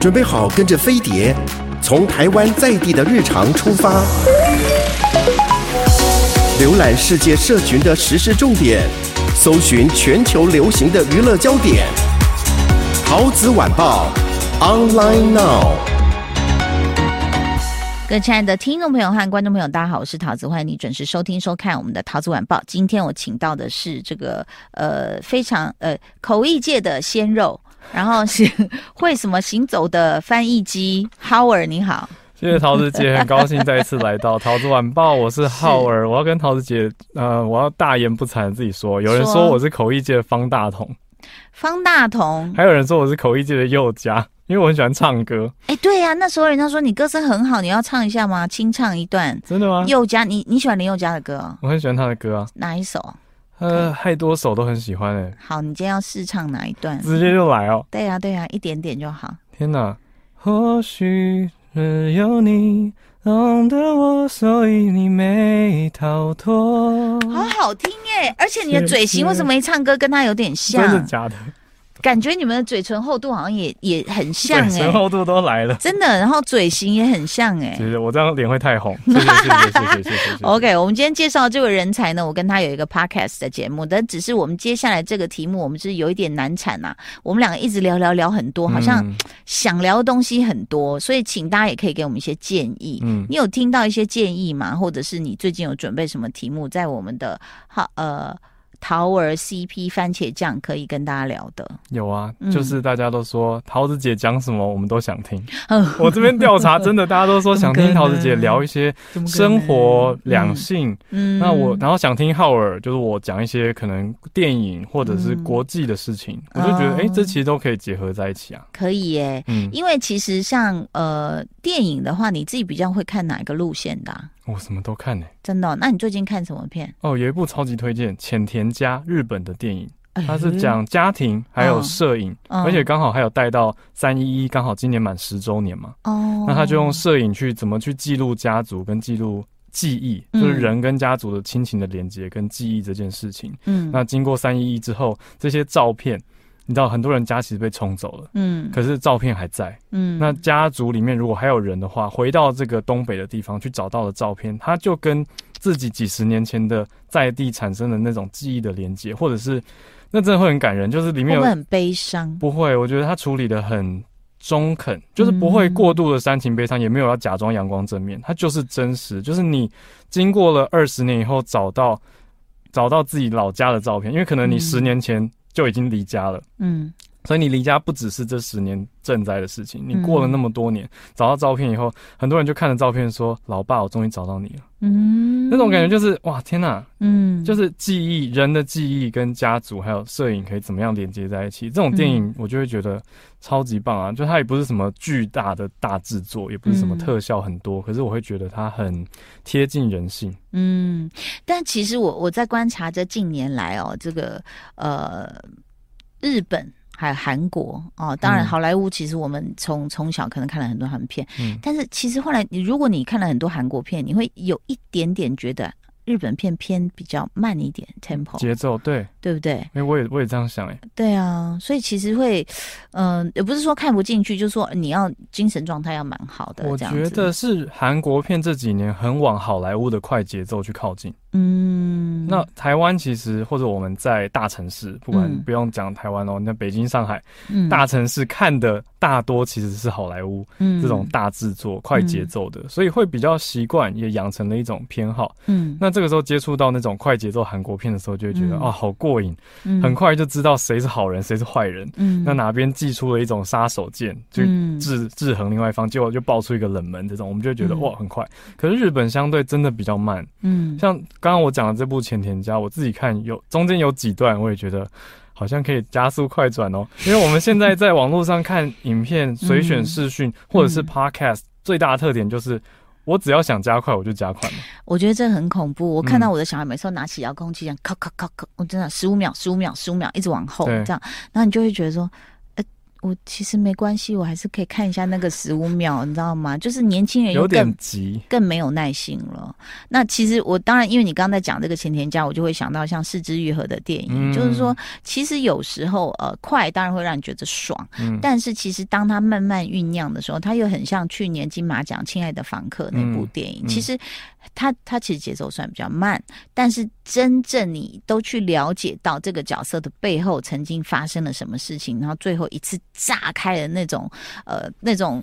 准备好跟着飞碟，从台湾在地的日常出发，浏览世界社群的时事重点，搜寻全球流行的娱乐焦点。陶子晚报，online now。各位亲爱的听众朋友和观众朋友，大家好，我是陶子，欢迎你准时收听收看我们的陶子晚报。今天我请到的是这个呃非常呃口译界的鲜肉。然后是会什么行走的翻译机，Howard 你好，谢谢桃子姐，很高兴再一次来到桃子晚报，我是 Howard，我要跟桃子姐，呃，我要大言不惭自己说，有人说我是口译界的方大同，方大同，还有人说我是口译界的宥嘉，因为我很喜欢唱歌。哎，对呀、啊，那时候人家说你歌声很好，你要唱一下吗？清唱一段，真的吗？宥嘉，你你喜欢林宥嘉的歌？我很喜欢他的歌啊，哪一首？呃，太多首都很喜欢哎。好，你今天要试唱哪一段？直接就来哦。对呀、啊，对呀、啊，一点点就好。天哪，或许只有你懂得我，所以你没逃脱。好好听耶，而且你的嘴型为什么一唱歌跟他有点像？真的假的？感觉你们的嘴唇厚度好像也也很像哎，嘴唇厚度都来了，真的。然后嘴型也很像哎，其实我这样脸会太红。OK，我们今天介绍这位人才呢，我跟他有一个 podcast 的节目，但只是我们接下来这个题目，我们是有一点难产呐。我们两个一直聊聊聊很多，好像想聊的东西很多，所以请大家也可以给我们一些建议。嗯，你有听到一些建议吗？或者是你最近有准备什么题目在我们的好呃？桃儿 CP 番茄酱可以跟大家聊的。有啊，就是大家都说桃子姐讲什么我们都想听。嗯，我这边调查真的，大家都说想听桃子姐聊一些生活两性。嗯，那我然后想听浩尔，就是我讲一些可能电影或者是国际的事情，我就觉得哎，这其实都可以结合在一起啊。可以耶，嗯，因为其实像呃电影的话，你自己比较会看哪一个路线的？我什么都看呢、欸，真的、哦？那你最近看什么片？哦，有一部超级推荐，浅田家日本的电影，它是讲家庭还有摄影，嗯、而且刚好还有带到三一一，刚好今年满十周年嘛。哦，那他就用摄影去怎么去记录家族跟记录记忆，嗯、就是人跟家族的亲情的连接跟记忆这件事情。嗯，那经过三一一之后，这些照片。你知道很多人家其实被冲走了，嗯，可是照片还在，嗯，那家族里面如果还有人的话，回到这个东北的地方去找到了照片，他就跟自己几十年前的在地产生的那种记忆的连接，或者是那真的会很感人，就是里面有会很悲伤，不会，我觉得他处理的很中肯，就是不会过度的煽情悲伤，也没有要假装阳光正面，他就是真实，就是你经过了二十年以后找到找到自己老家的照片，因为可能你十年前。就已经离家了，嗯，所以你离家不只是这十年赈灾的事情，你过了那么多年，嗯、找到照片以后，很多人就看着照片说：“老爸，我终于找到你了。”嗯，那种感觉就是哇，天哪，嗯，就是记忆，人的记忆跟家族还有摄影可以怎么样连接在一起？这种电影我就会觉得超级棒啊！就它也不是什么巨大的大制作，也不是什么特效很多，可是我会觉得它很贴近人性。嗯，但其实我我在观察这近年来哦，这个呃日本。还有韩国哦，当然好莱坞其实我们从从小可能看了很多韩片，嗯，但是其实后来你如果你看了很多韩国片，你会有一点点觉得。日本片偏比较慢一点，tempo 节奏对对不对？哎、欸，我也我也这样想哎、欸。对啊，所以其实会，嗯、呃，也不是说看不进去，就是说你要精神状态要蛮好的。我觉得是韩国片这几年很往好莱坞的快节奏去靠近。嗯，那台湾其实或者我们在大城市，不管不用讲台湾哦，那北京、上海，嗯，大城市看的大多其实是好莱坞，嗯，这种大制作、快节奏的，所以会比较习惯，也养成了一种偏好。嗯，那这。个时候接触到那种快节奏韩国片的时候，就会觉得啊、好过瘾，嗯、很快就知道谁是好人，谁是坏人。嗯，那哪边寄出了一种杀手锏，就制制衡另外一方，结果就爆出一个冷门，这种我们就会觉得、嗯、哇，很快。可是日本相对真的比较慢。嗯，像刚刚我讲的这部《浅田家》，我自己看有中间有几段，我也觉得好像可以加速快转哦。因为我们现在在网络上看影片，随选视讯或者是 Podcast，、嗯、最大的特点就是。我只要想加快，我就加快。我觉得这很恐怖。我看到我的小孩每次都拿起遥控器这样，咔咔咔咔，我真的十五秒、十五秒、十五秒，一直往后这样，然后你就会觉得说，呃，我其实没关系，我还是可以看一下那个十五秒，你知道吗？就是年轻人有点急，更没有耐心了。那其实我当然，因为你刚才讲这个前田家，我就会想到像《四肢愈合》的电影，嗯、就是说，其实有时候呃，快当然会让你觉得爽，嗯、但是其实当它慢慢酝酿的时候，它又很像去年金马奖《亲爱的房客》那部电影，其实。他他其实节奏算比较慢，但是真正你都去了解到这个角色的背后曾经发生了什么事情，然后最后一次炸开的那种呃那种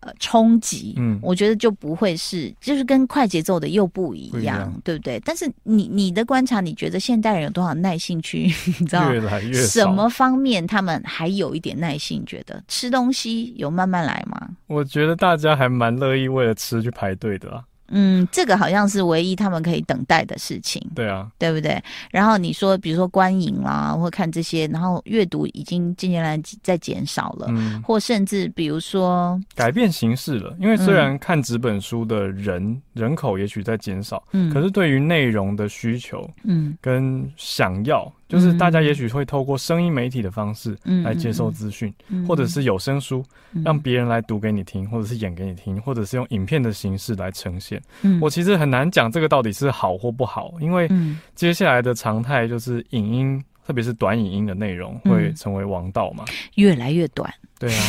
呃冲击，嗯，我觉得就不会是就是跟快节奏的又不一样，不一样对不对？但是你你的观察，你觉得现代人有多少耐性去？你知道越来越什么方面他们还有一点耐性？觉得吃东西有慢慢来吗？我觉得大家还蛮乐意为了吃去排队的啊。嗯，这个好像是唯一他们可以等待的事情。对啊，对不对？然后你说，比如说观影啦，或看这些，然后阅读已经近年来在减少了，嗯，或甚至比如说改变形式了。因为虽然看纸本书的人、嗯、人口也许在减少，嗯，可是对于内容的需求，嗯，跟想要。就是大家也许会透过声音媒体的方式来接受资讯，或者是有声书，让别人来读给你听，或者是演给你听，或者是用影片的形式来呈现。嗯、我其实很难讲这个到底是好或不好，因为接下来的常态就是影音，特别是短影音的内容会成为王道嘛，越来越短。对啊，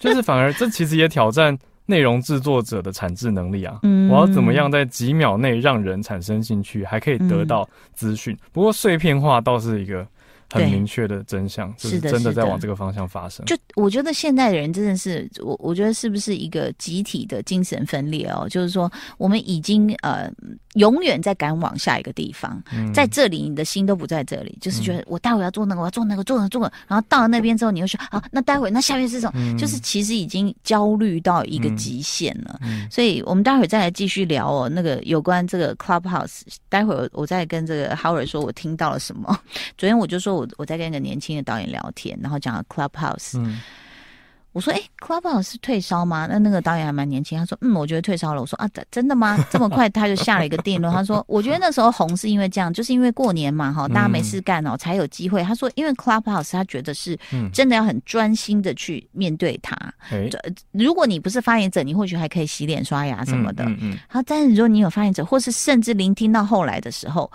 就是反而这其实也挑战。内容制作者的产制能力啊，嗯、我要怎么样在几秒内让人产生兴趣，还可以得到资讯？嗯、不过碎片化倒是一个。很明确的真相，就是真的在往这个方向发生。就我觉得现在的人真的是，我我觉得是不是一个集体的精神分裂哦？就是说，我们已经呃永远在赶往下一个地方，嗯、在这里你的心都不在这里，就是觉得我待会要做那个，我要做那个，做那个做那个，然后到了那边之后，你又说好，那待会那下面是什么？嗯、就是其实已经焦虑到一个极限了。所以我们待会再来继续聊哦，那个有关这个 Clubhouse，待会我再跟这个 Howard 说，我听到了什么。昨天我就说。我我在跟一个年轻的导演聊天，然后讲了 Clubhouse。嗯，我说：“哎、欸，Clubhouse 是退烧吗？”那那个导演还蛮年轻，他说：“嗯，我觉得退烧了。”我说：“啊，真的吗？这么快？”他就下了一个定论，他说：“我觉得那时候红是因为这样，就是因为过年嘛，哈，大家没事干哦，才有机会。”他说：“因为 Clubhouse，他觉得是真的要很专心的去面对它。嗯、如果你不是发言者，你或许还可以洗脸刷牙什么的。嗯嗯。好、嗯，但是如果你有发言者，或是甚至聆听到后来的时候。”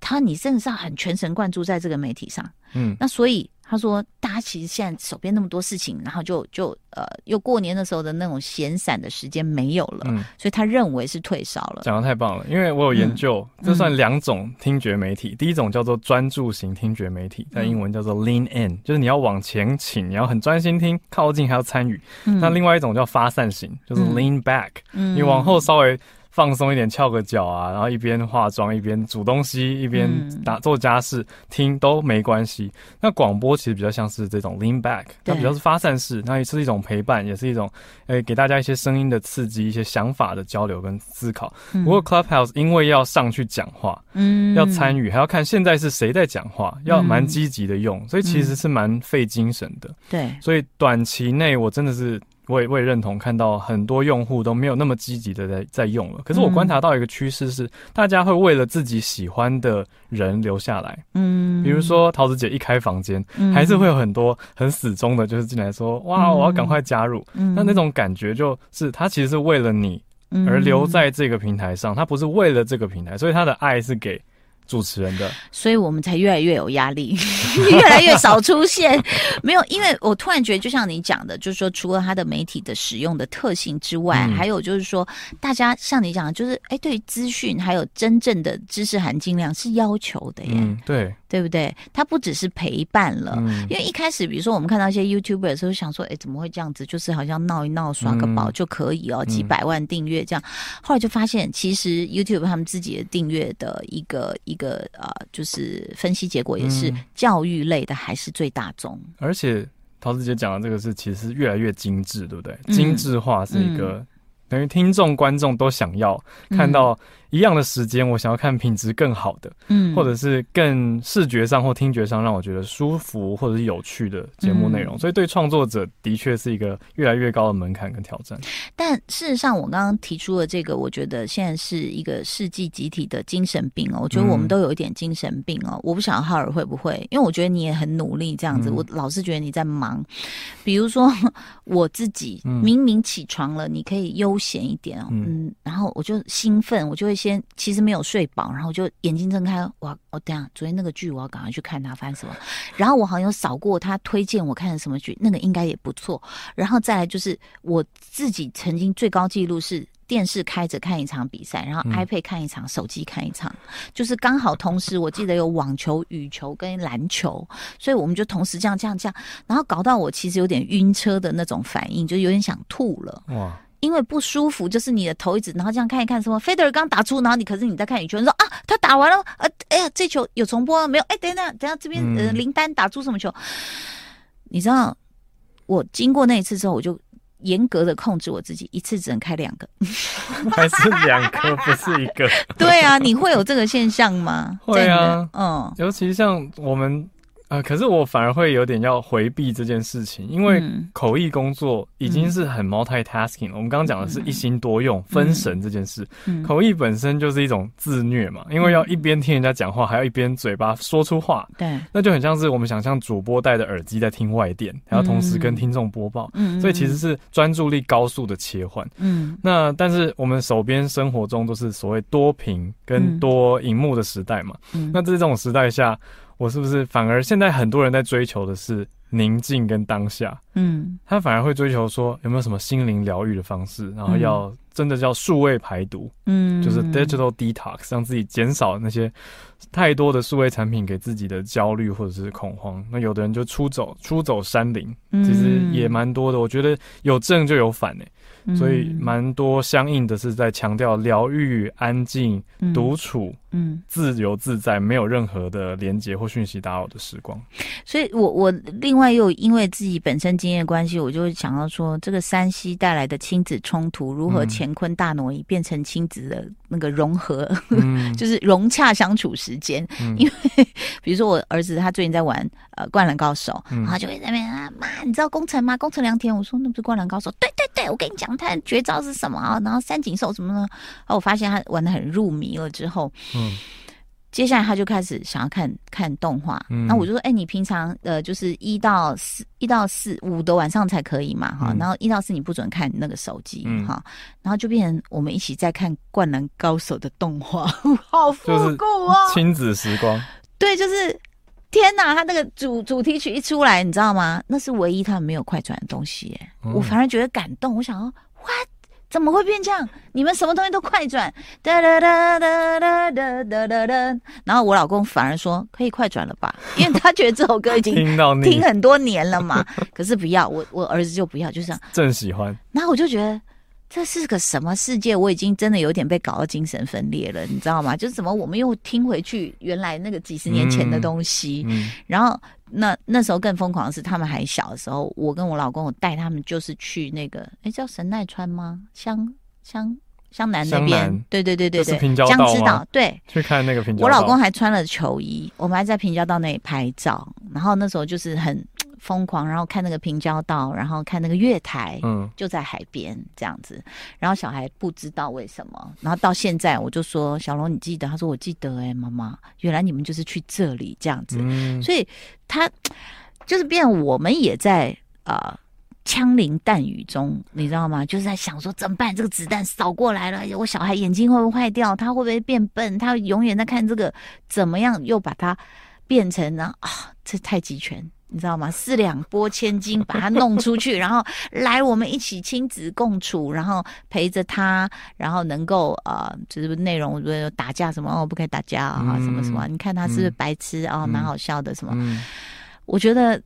他，你真的是很全神贯注在这个媒体上，嗯，那所以他说，大家其实现在手边那么多事情，然后就就呃，又过年的时候的那种闲散的时间没有了，嗯，所以他认为是退烧了。讲的太棒了，因为我有研究，嗯、这算两种听觉媒体，嗯、第一种叫做专注型听觉媒体，在英文叫做 lean in，就是你要往前倾，你要很专心听，靠近还要参与。嗯、那另外一种叫发散型，就是 lean back，嗯，你往后稍微。放松一点，翘个脚啊，然后一边化妆一边煮东西，一边打做家事，嗯、听都没关系。那广播其实比较像是这种 lean back，它比较是发散式，那也是一种陪伴，也是一种诶给大家一些声音的刺激，一些想法的交流跟思考。嗯、不过 Clubhouse 因为要上去讲话，嗯，要参与，还要看现在是谁在讲话，要蛮积极的用，所以其实是蛮费精神的。对、嗯，所以短期内我真的是。我也我也认同，看到很多用户都没有那么积极的在在用了。可是我观察到一个趋势是，大家会为了自己喜欢的人留下来。嗯，比如说桃子姐一开房间，还是会有很多很死忠的，就是进来说：“哇，我要赶快加入。”那那种感觉就是，他其实是为了你而留在这个平台上，他不是为了这个平台，所以他的爱是给。主持人的，所以我们才越来越有压力，越来越少出现。没有，因为我突然觉得，就像你讲的，就是说，除了他的媒体的使用的特性之外，嗯、还有就是说，大家像你讲的，就是哎，对于资讯还有真正的知识含金量是要求的耶。嗯，对。对不对？它不只是陪伴了，嗯、因为一开始，比如说我们看到一些 YouTuber 的时候，想说，哎，怎么会这样子？就是好像闹一闹，刷个宝就可以哦，嗯、几百万订阅这样。后来就发现，其实 YouTube 他们自己的订阅的一个一个呃，就是分析结果也是教育类的还是最大宗。而且陶子姐讲的这个是，其实越来越精致，对不对？精致化是一个。嗯等于听众、观众都想要看到一样的时间，我想要看品质更好的，嗯，或者是更视觉上或听觉上让我觉得舒服或者是有趣的节目内容。嗯、所以对创作者的确是一个越来越高的门槛跟挑战。但事实上，我刚刚提出的这个，我觉得现在是一个世纪集体的精神病哦。我觉得我们都有一点精神病哦。嗯、我不晓得浩尔会不会，因为我觉得你也很努力这样子。嗯、我老是觉得你在忙，比如说 我自己明明起床了，你可以悠闲一点哦，嗯，嗯，然后我就兴奋，我就会先其实没有睡饱，然后就眼睛睁开，我我等下昨天那个剧我要赶快去看它发生什么，然后我好像有扫过他推荐我看的什么剧，那个应该也不错，然后再来就是我自己曾经最高纪录是电视开着看一场比赛，然后 iPad 看一场，嗯、手机看一场，就是刚好同时我记得有网球、羽球跟篮球，所以我们就同时这样这样这样，然后搞到我其实有点晕车的那种反应，就有点想吐了。哇！因为不舒服，就是你的头一直，然后这样看一看，什么费德尔刚打出，然后你可是你在看羽球，你说啊，他打完了，呃，哎呀，这球有重播没有？哎，等等，等下这边呃林丹打出什么球？你知道，我经过那一次之后，我就严格的控制我自己，一次只能开两个，还是两个，不是一个？对啊，你会有这个现象吗？会啊，嗯，尤其像我们。呃，可是我反而会有点要回避这件事情，因为口译工作已经是很 multitasking 了。嗯、我们刚刚讲的是一心多用、嗯、分神这件事，嗯、口译本身就是一种自虐嘛，因为要一边听人家讲话，还要一边嘴巴说出话，对，那就很像是我们想象主播戴着耳机在听外电，然后同时跟听众播报，嗯，所以其实是专注力高速的切换，嗯，那但是我们手边生活中都是所谓多屏跟多荧幕的时代嘛，嗯，那在这种时代下。我是不是反而现在很多人在追求的是宁静跟当下？嗯，他反而会追求说有没有什么心灵疗愈的方式，然后要真的叫数位排毒，嗯，就是 digital detox，让自己减少那些太多的数位产品给自己的焦虑或者是恐慌。那有的人就出走出走山林，其实也蛮多的。我觉得有正就有反诶、欸。所以蛮多相应的是在强调疗愈、安静、独处、嗯，自由自在，没有任何的连接或讯息打扰的时光。所以我我另外又因为自己本身经验关系，我就会想到说，这个山西带来的亲子冲突如何乾坤大挪移，变成亲子的那个融合，嗯、就是融洽相处时间。嗯、因为比如说我儿子他最近在玩呃灌篮高手，嗯、然后就会在那边啊妈，你知道工程吗？工程良田，我说那不是灌篮高手？对对对，我跟你讲。他绝招是什么啊？然后三井寿什么呢？然后我发现他玩的很入迷了之后，嗯，接下来他就开始想要看看动画。嗯，那我就说，哎、欸，你平常呃，就是一到四、一到四五的晚上才可以嘛，哈、嗯。然后一到四你不准看那个手机，哈、嗯。然后就变成我们一起在看《灌篮高手》的动画，好复古啊！亲子时光，对，就是。天呐，他那个主主题曲一出来，你知道吗？那是唯一他们没有快转的东西耶。嗯、我反而觉得感动。我想说，What？怎么会变这样？你们什么东西都快转？哒哒哒哒哒哒哒哒哒。然后我老公反而说可以快转了吧，因为他觉得这首歌已经听很多年了嘛。可是不要，我我儿子就不要，就这样。正喜欢。然后我就觉得。这是个什么世界？我已经真的有点被搞到精神分裂了，你知道吗？就是怎么我们又听回去原来那个几十年前的东西，嗯嗯、然后那那时候更疯狂的是，他们还小的时候，我跟我老公我带他们就是去那个，哎，叫神奈川吗？湘湘湘南那边，南对对对对对，江之岛对，去看那个平交道。我老公还穿了球衣，我们还在平交道那里拍照，然后那时候就是很。疯狂，然后看那个平交道，然后看那个月台，嗯，就在海边这样子。然后小孩不知道为什么，然后到现在我就说：“小龙，你记得？”他说：“我记得。”哎，妈妈，原来你们就是去这里这样子。嗯，所以他就是变，我们也在啊枪林弹雨中，你知道吗？就是在想说怎么办？这个子弹扫过来了，我小孩眼睛会不会坏掉？他会不会变笨？他永远在看这个，怎么样又把它变成呢？啊，这太极拳。你知道吗？四两拨千斤，把他弄出去，然后来我们一起亲子共处，然后陪着他，然后能够呃，就是内容，如果打架什么哦，不可以打架啊，嗯、什么什么。你看他是不是白痴啊？蛮、嗯哦、好笑的什么？嗯、我觉得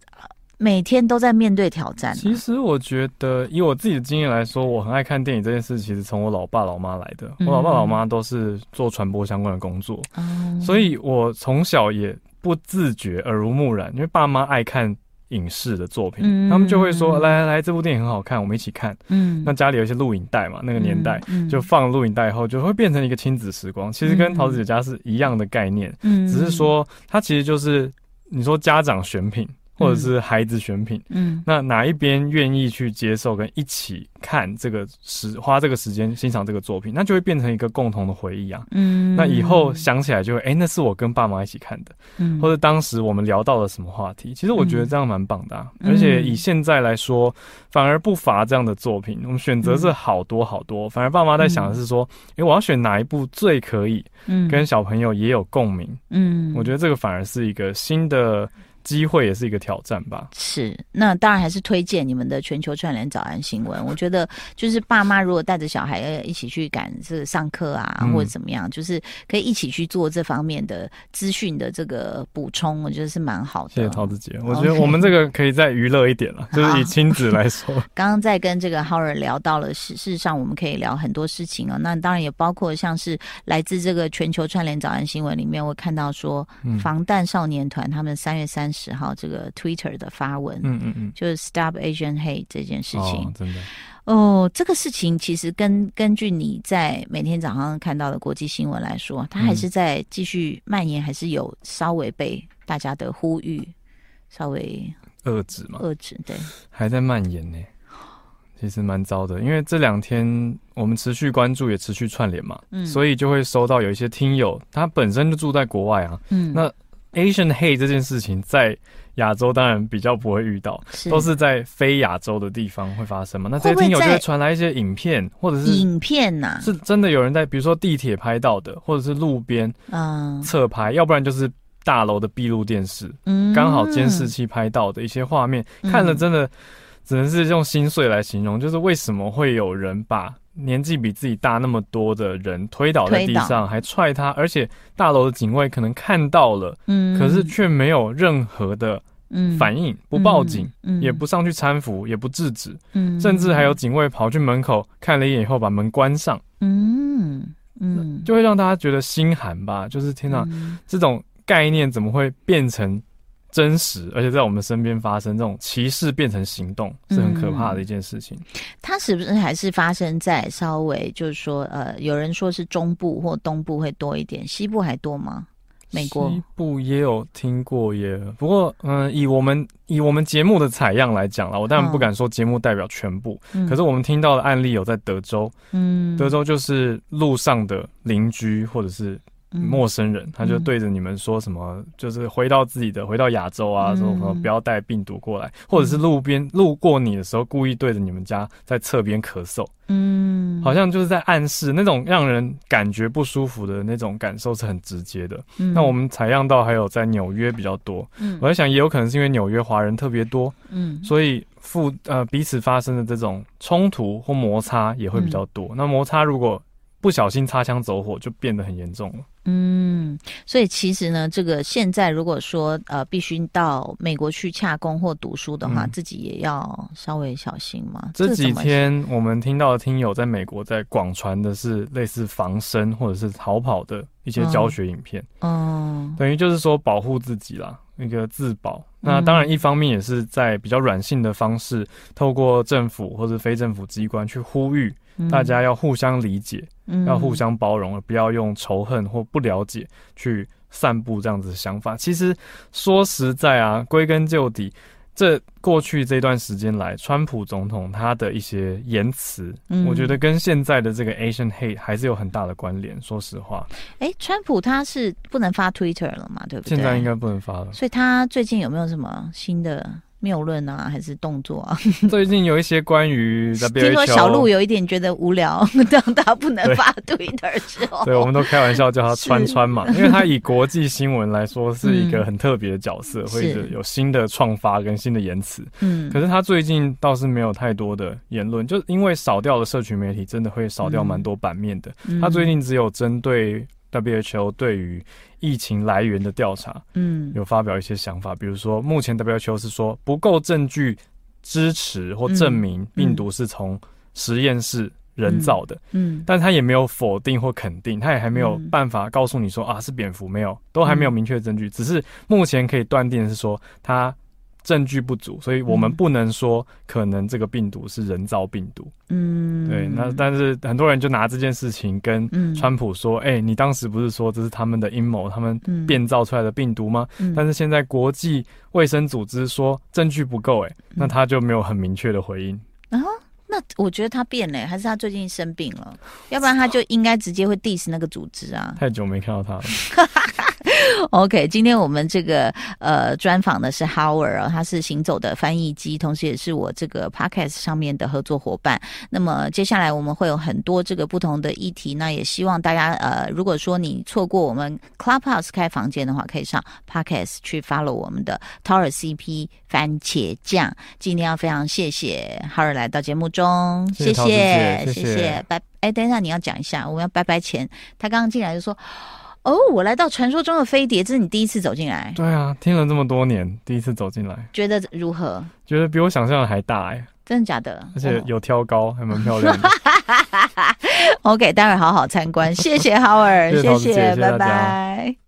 每天都在面对挑战。其实我觉得，以我自己的经验来说，我很爱看电影这件事，其实从我老爸老妈来的。我老爸老妈都是做传播相关的工作，嗯、所以我从小也。不自觉，耳濡目染，因为爸妈爱看影视的作品，嗯、他们就会说：“来来来，这部电影很好看，我们一起看。”嗯，那家里有一些录影带嘛，那个年代、就放录影带以后，就会变成一个亲子时光。其实跟桃子姐家是一样的概念，嗯，只是说它其实就是你说家长选品。或者是孩子选品，嗯，那哪一边愿意去接受跟一起看这个时花这个时间欣赏这个作品，那就会变成一个共同的回忆啊，嗯，那以后想起来就会，哎、欸，那是我跟爸妈一起看的，嗯，或者当时我们聊到了什么话题，其实我觉得这样蛮棒的，啊，嗯、而且以现在来说，反而不乏这样的作品，我们选择是好多好多，反而爸妈在想的是说，哎、欸，我要选哪一部最可以，嗯，跟小朋友也有共鸣，嗯，我觉得这个反而是一个新的。机会也是一个挑战吧。是，那当然还是推荐你们的全球串联早安新闻。我觉得就是爸妈如果带着小孩一起去赶这个上课啊，嗯、或者怎么样，就是可以一起去做这方面的资讯的这个补充，我觉得是蛮好的。谢谢陶子姐，我觉得我们这个可以再娱乐一点了 就是以亲子来说。刚刚在跟这个 Howard 聊到了，事实上我们可以聊很多事情啊。那当然也包括像是来自这个全球串联早安新闻里面，我看到说防弹少年团他们三月三十。十号这个 Twitter 的发文，嗯嗯嗯，就是 Stop Asian Hate 这件事情，哦，真的哦，这个事情其实根根据你在每天早上看到的国际新闻来说，它还是在继续蔓延，还是有稍微被大家的呼吁稍微遏制嘛？遏制，对，还在蔓延呢，其实蛮糟的，因为这两天我们持续关注，也持续串联嘛，嗯，所以就会收到有一些听友，他本身就住在国外啊，嗯，那。Asian hate 这件事情在亚洲当然比较不会遇到，是都是在非亚洲的地方会发生嘛。那这些听友就会传来一些影片，或者是影片呐，是真的有人在，比如说地铁拍到的，或者是路边嗯侧拍，要不然就是大楼的闭路电视，嗯，刚好监视器拍到的一些画面，嗯、看了真的只能是用心碎来形容，就是为什么会有人把。年纪比自己大那么多的人推倒在地上，还踹他，而且大楼的警卫可能看到了，嗯，可是却没有任何的反应，不报警，也不上去搀扶，也不制止，嗯，甚至还有警卫跑去门口看了一眼以后把门关上，嗯。嗯，就会让大家觉得心寒吧，就是天哪，这种概念怎么会变成？真实，而且在我们身边发生这种歧视变成行动，是很可怕的一件事情。嗯，它是不是还是发生在稍微就是说，呃，有人说是中部或东部会多一点，西部还多吗？美国西部也有听过耶，不过嗯，以我们以我们节目的采样来讲啦，我当然不敢说节目代表全部，嗯，可是我们听到的案例有在德州，嗯，德州就是路上的邻居或者是。陌生人，他就对着你们说什么，就是回到自己的，回到亚洲啊，说什么不要带病毒过来，或者是路边路过你的时候，故意对着你们家在侧边咳嗽，嗯，好像就是在暗示那种让人感觉不舒服的那种感受是很直接的。那我们采样到还有在纽约比较多，我在想也有可能是因为纽约华人特别多，嗯，所以附呃彼此发生的这种冲突或摩擦也会比较多。那摩擦如果不小心擦枪走火，就变得很严重了。嗯，所以其实呢，这个现在如果说呃，必须到美国去洽工或读书的话，嗯、自己也要稍微小心嘛。这几天我们听到的听友在美国在广传的是类似防身或者是逃跑的一些教学影片。嗯，等于就是说保护自己啦，那个自保。那当然，一方面也是在比较软性的方式，透过政府或者非政府机关去呼吁。大家要互相理解，嗯、要互相包容，而不要用仇恨或不了解去散布这样子的想法。其实说实在啊，归根究底，这过去这段时间来，川普总统他的一些言辞，嗯、我觉得跟现在的这个 Asian Hate 还是有很大的关联。说实话，哎、欸，川普他是不能发 Twitter 了嘛？对不对？现在应该不能发了。所以他最近有没有什么新的？谬论啊，还是动作啊？最近有一些关于 听说小鹿有一点觉得无聊，当他不能发 Twitter 之后，对，我们都开玩笑叫他川川嘛，因为他以国际新闻来说是一个很特别的角色，嗯、会有新的创发跟新的言辞。嗯，可是他最近倒是没有太多的言论，就因为少掉了社群媒体，真的会少掉蛮多版面的。嗯、他最近只有针对 WHO 对于疫情来源的调查，嗯，有发表一些想法，比如说，目前 WHO 是说不够证据支持或证明病毒是从实验室人造的，嗯，但他也没有否定或肯定，他也还没有办法告诉你说啊是蝙蝠，没有，都还没有明确的证据，只是目前可以断定的是说他。证据不足，所以我们不能说可能这个病毒是人造病毒。嗯，对。那但是很多人就拿这件事情跟川普说：“哎、嗯欸，你当时不是说这是他们的阴谋，他们变造出来的病毒吗？”嗯、但是现在国际卫生组织说证据不够，哎，那他就没有很明确的回应。啊，那我觉得他变了，还是他最近生病了？要不然他就应该直接会 diss 那个组织啊。太久没看到他了。OK，今天我们这个呃专访的是 Howard 啊，他是行走的翻译机，同时也是我这个 Podcast 上面的合作伙伴。那么接下来我们会有很多这个不同的议题，那也希望大家呃，如果说你错过我们 Clubhouse 开房间的话，可以上 Podcast 去 follow 我们的 Tower CP 番茄酱。今天要非常谢谢 Howard 来到节目中，谢谢谢谢，谢谢谢谢拜。哎，等一下你要讲一下，我们要拜拜前，他刚刚进来就说。哦，我来到传说中的飞碟，这是你第一次走进来？对啊，听了这么多年，第一次走进来，觉得如何？觉得比我想象的还大哎，真的假的？而且有挑高，还蛮漂亮的。OK，待会好好参观，谢谢 Howard，谢谢，谢谢，拜拜。